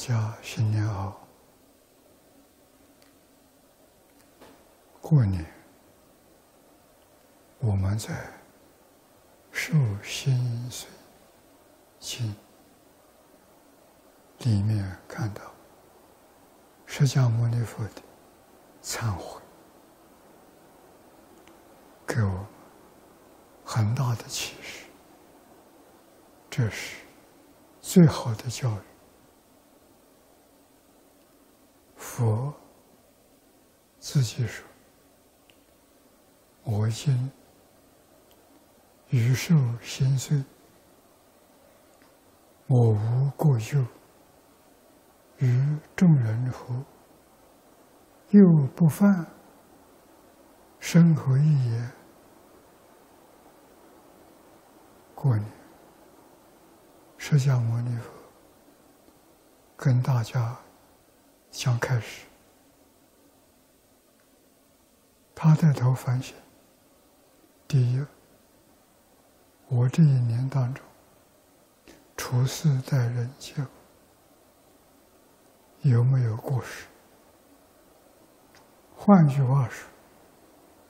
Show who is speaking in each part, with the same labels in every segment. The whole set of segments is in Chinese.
Speaker 1: 家新年好！过年，我们在受心水经里面看到释迦牟尼佛的忏悔，给我很大的启示。这是最好的教育。佛自己说：“我今余寿心碎，我无过咎，于众人乎？又不犯生何意也？”过年，释迦牟尼佛跟大家讲开始，他带头反省。第一，我这一年当中处事待人接有没有过失？换句话说，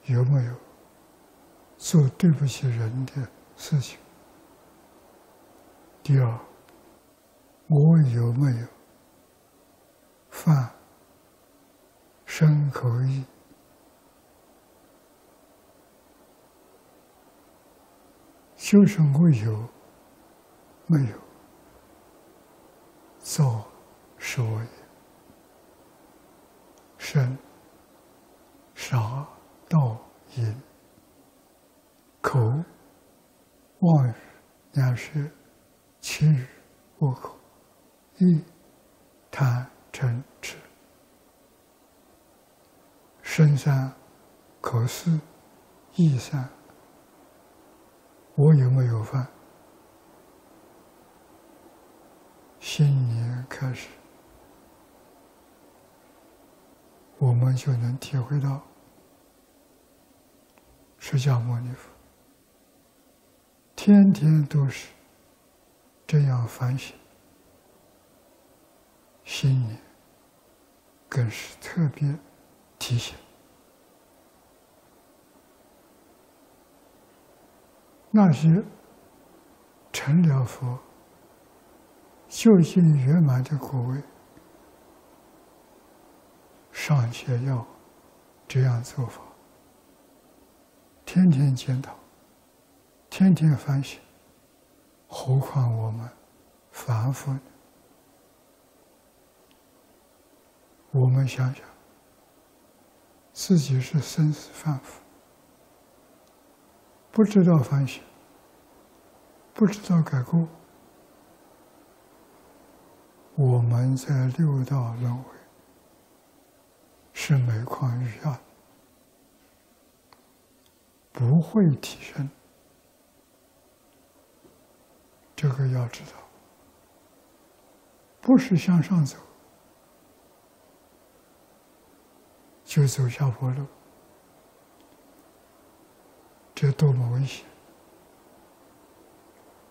Speaker 1: 有没有做对不起人的事情？第二，我有没有犯身口意？就是我有没有造说也？身、杀、盗、淫、口、妄语、两舌。七日我口，一贪嗔身三口四意三，我有没有犯？新年开始，我们就能体会到释迦牟尼佛天天都是。这样反省，新年更是特别提醒那些成了佛、修行圆满的果位，尚且要这样做法，天天检讨，天天反省。何况我们凡夫呢？我们想想，自己是生死凡夫，不知道反省，不知道改过，我们在六道轮回是每况愈下，不会提升。这个要知道，不是向上走，就走下坡路，这多么危险！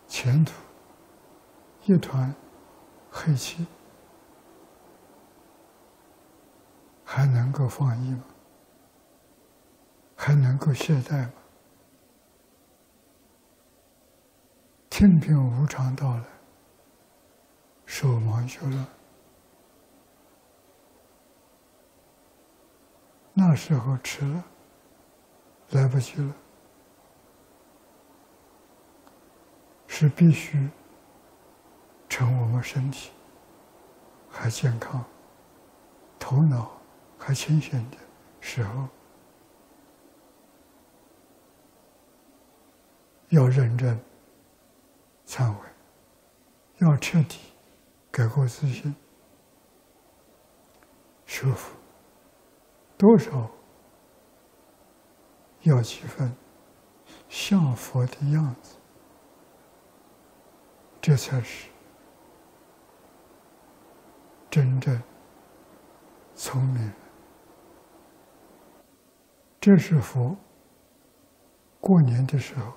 Speaker 1: 前途一团黑气，还能够放逸吗？还能够懈怠吗？天平无常到来，手忙脚乱，那时候迟了，来不及了，是必须趁我们身体还健康、头脑还清醒的时候，要认真。忏悔，要彻底改过自新，修复多少要几分像佛的样子？这才是真正聪明。这是佛。过年的时候。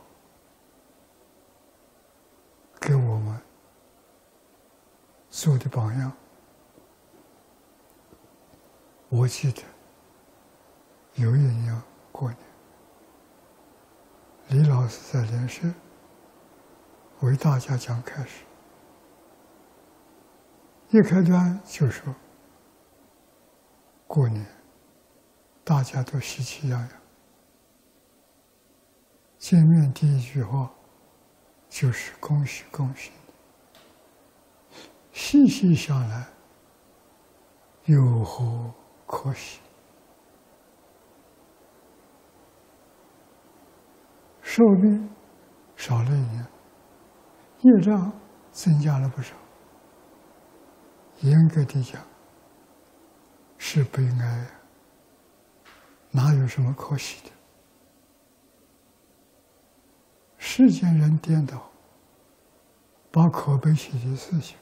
Speaker 1: 给我们。做的榜样。我记得。有一年过年，李老师在莲社为大家讲开始，一开端就说过年大家都喜气洋洋，见面第一句话就是恭喜恭喜，细细想来，有何？可惜，寿命少了一年，业障增加了不少。严格的讲，是悲哀，哪有什么可惜的？世间人颠倒，把可悲喜的事情。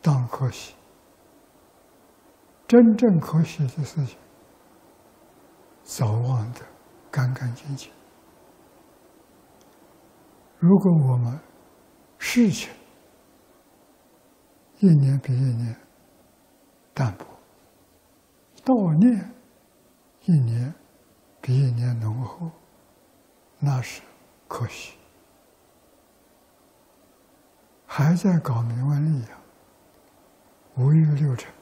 Speaker 1: 当可惜，真正可惜的事情，早忘得干干净净。如果我们事情一年比一年淡薄，悼念一年比一年浓厚，那是可惜，还在搞名闻利养。五欲六尘，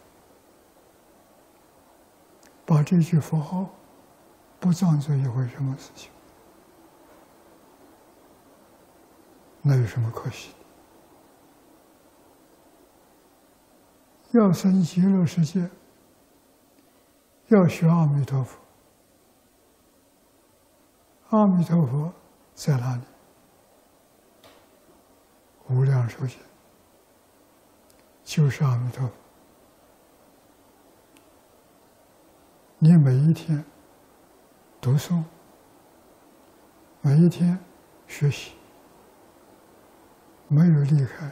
Speaker 1: 把这句佛号不当做一回什么事情，那有什么可惜的？要生极乐世界，要学阿弥陀佛。阿弥陀佛在哪里？无量寿经。就是阿弥陀佛，你每一天读书，每一天学习，没有离开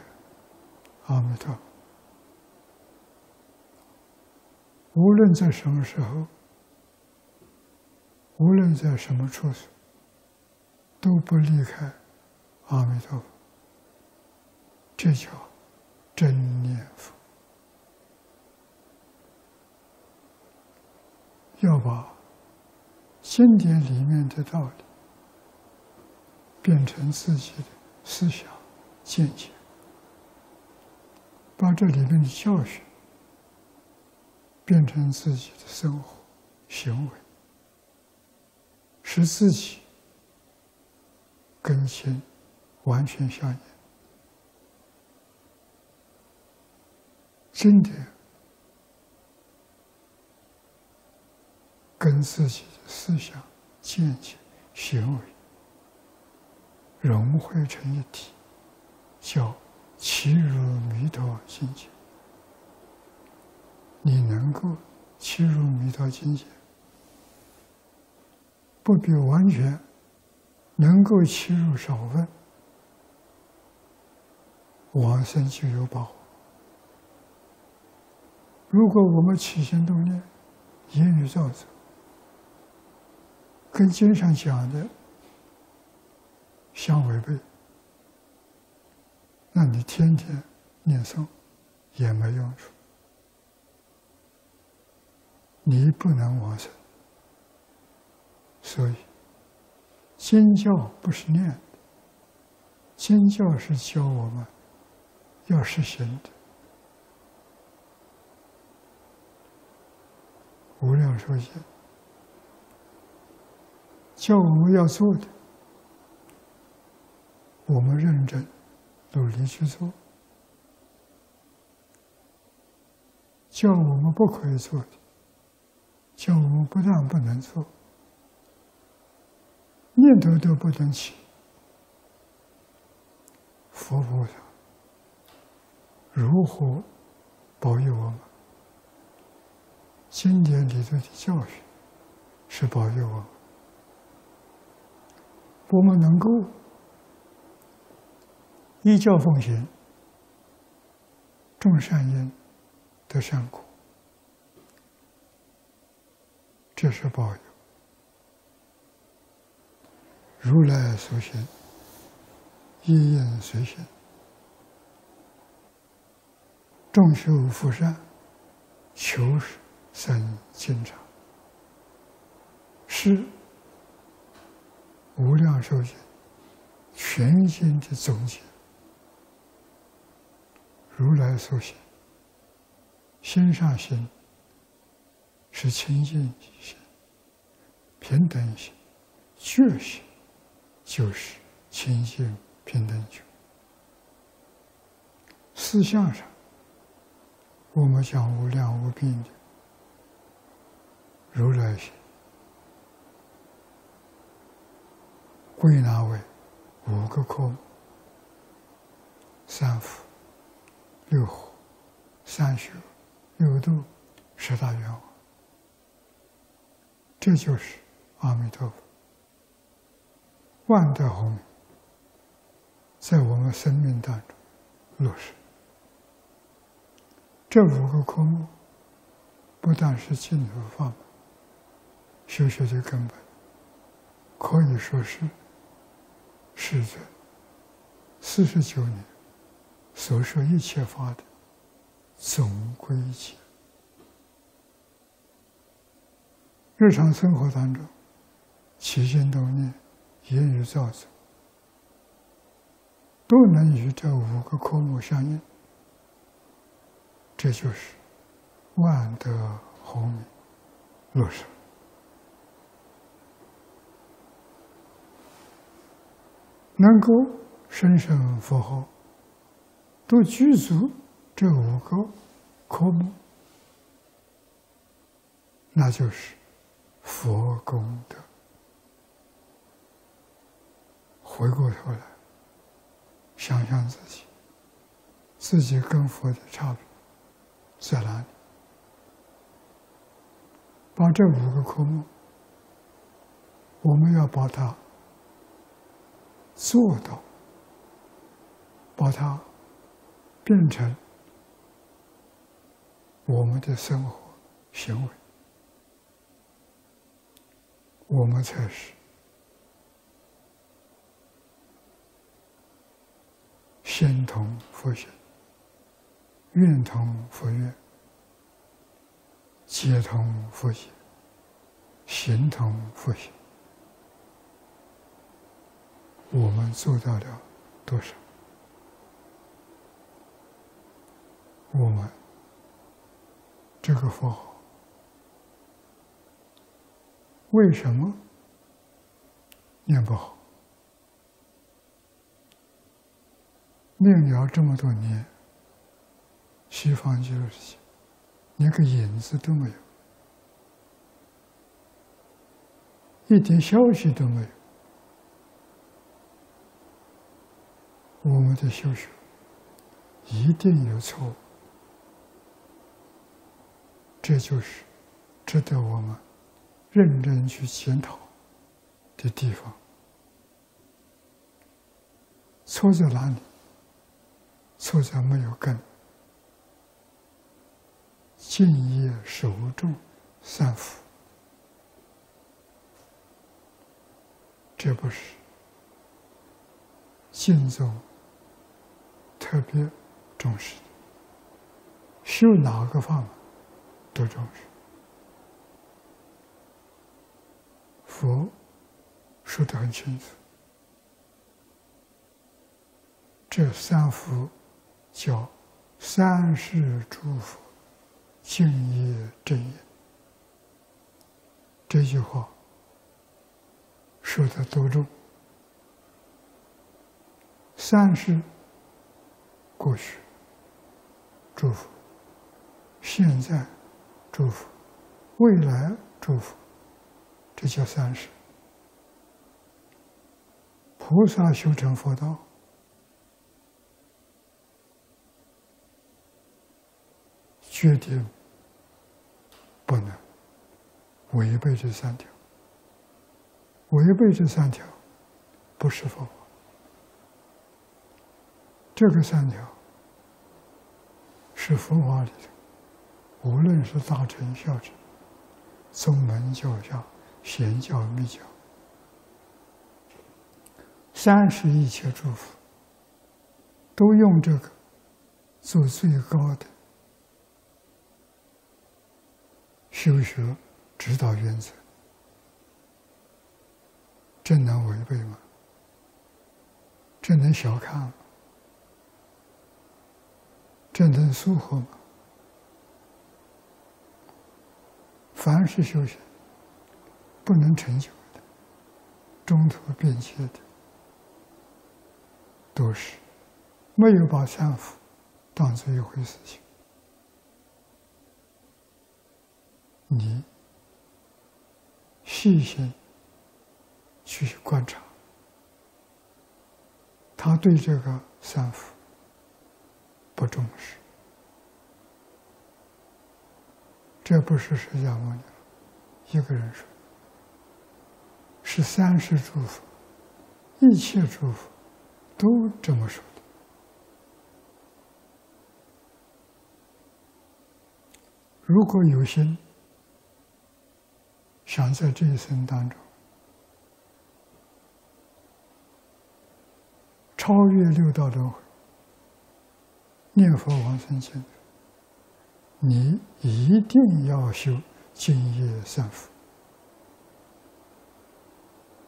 Speaker 1: 阿弥陀。无论在什么时候，无论在什么处所，都不离开阿弥陀佛。这叫。真念佛，要把经典里面的道理变成自己的思想见解，把这里面的教训变成自己的生活行为，使自己跟心完全相应。真的跟自己思想、见解、行为融汇成一体，叫契入弥陀境界。你能够契入弥陀境界，不比完全能够契入少分，往生就有把握。如果我们起心动念、言语造作，跟经上讲的相违背，那你天天念诵也没用处，你不能往生。所以，经教不是念的，经教是教我们要实行的。无量寿经叫我们要做的，我们认真努力去做；叫我们不可以做的，叫我们不但不能做，念头都不能起。佛菩萨如何保佑我们？经典里头的教训是保佑我们，我们能够依教奉行，种善因得善果，这是报应。如来所行，一应随行，众修福善，求生经常，是无量寿经全经的总结。如来所行，心上心是清净心、平等心、觉心，就是清净平等觉。思想上，我们讲无量无边的如来心，归纳为五个科目：三福。六火、三学、六度、十大愿望，这就是阿弥陀佛万德洪名，在我们生命当中落实。这五个科目，不但是净土法门修学的根本，可以说是世尊四十九年。所说一切法的总归结，日常生活当中起心动念、言语造作，都能与这五个科目相应，这就是万德洪名落实，能够深深佛号。都具足这五个科目，那就是佛功德。回过头来，想想自己，自己跟佛的差别在哪里？把这五个科目，我们要把它做到，把它。变成我们的生活行为，我们才是心同佛心，愿同佛愿，皆同佛心，行同佛行。我们做到了多少？我们这个佛号为什么念不好？念了这么多年，西方极乐世界连个影子都没有，一点消息都没有。我们的修学一定有错误。这就是值得我们认真去检讨的地方。错在哪里？错在没有根。敬业守重三福，这不是敬宗特别重视的。修哪个法？都重视。佛说的很清楚，这三福叫三世诸佛敬业正业。这句话说的多重？三世过去祝福，现在。祝福，未来祝福，这叫三世。菩萨修成佛道，决定不能违背这三条。违背这三条，不是佛。这个三条是佛法里头。无论是大乘小乘、宗门教教、显教密教，三世一切诸佛都用这个做最高的修学指导原则，这能违背吗？这能小看吗？这能疏忽嘛？凡是修行不能成就的、中途变切的，都是没有把三福当做一回事情。你细心去观察，他对这个三福不重视。这不是释迦牟尼一个人说，是三世诸佛，一切诸佛都这么说的。如果有心想在这一生当中超越六道轮回，念佛往生净。你一定要修净业三福，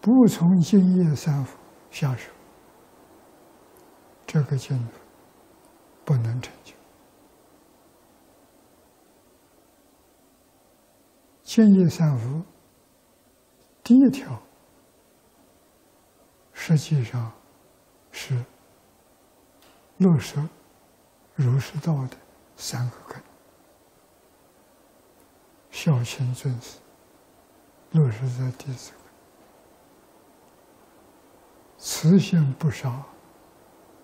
Speaker 1: 不从净业三福下手，这个净土不能成就。净业三福第一条，实际上是落实儒释道的三个根。孝亲尊师，落实在弟子；慈心不杀，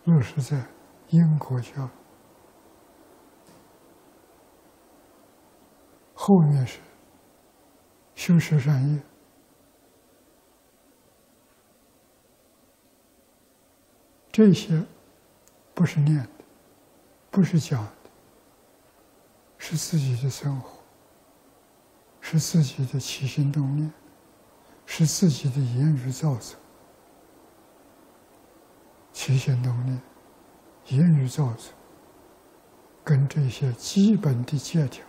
Speaker 1: 落实在因果教。后面是修持善业，这些不是念，不是讲的，是自己的生活。是自己的起心动念，是自己的言语造作。起心动念、言语造作，跟这些基本的戒条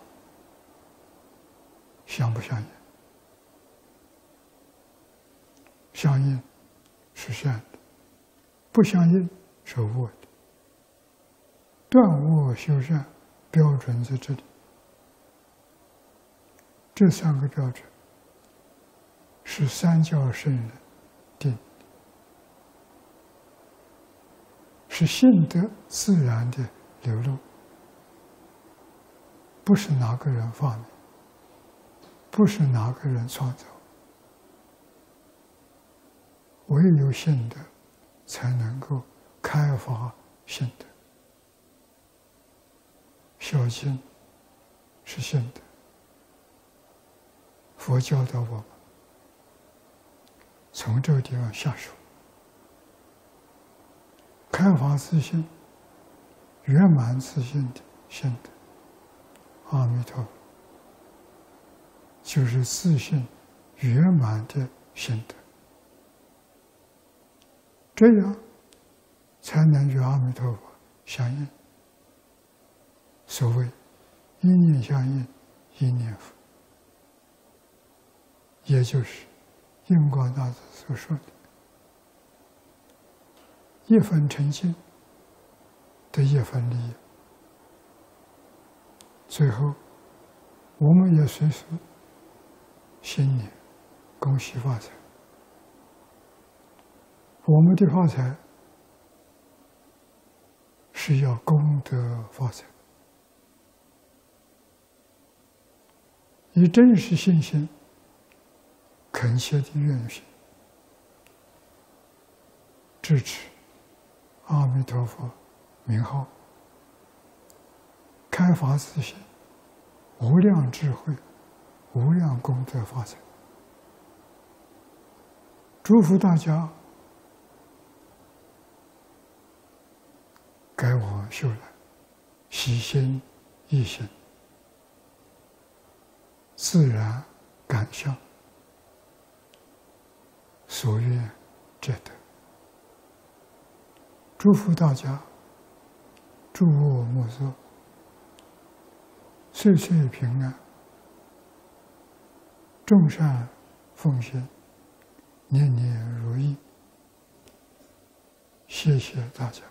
Speaker 1: 相不相应？相应是善的，不相应是恶的。断恶修善，标准在这里。这三个标准是三教圣人定，是性德自然的流露，不是哪个人发明，不是哪个人创造，唯有性德才能够开发性德，小心是性德。佛教导我们从这个地方下手，开发自信、圆满自信的心德。阿弥陀佛，就是自信圆满的心德，这样才能与阿弥陀佛相应。所谓一念相应，一念佛。也就是印光大师所说的“一分诚信得一分利益”。最后，我们也随时新年恭喜发财。我们的发财是要功德发财，以真实信心。恳切的愿心，支持阿弥陀佛名号，开发自信，无量智慧，无量功德发财。祝福大家，该我修来，喜心一心，自然感相。所愿，者得。祝福大家诸恶莫作，岁岁平安，众善奉行，年年如意。谢谢大家。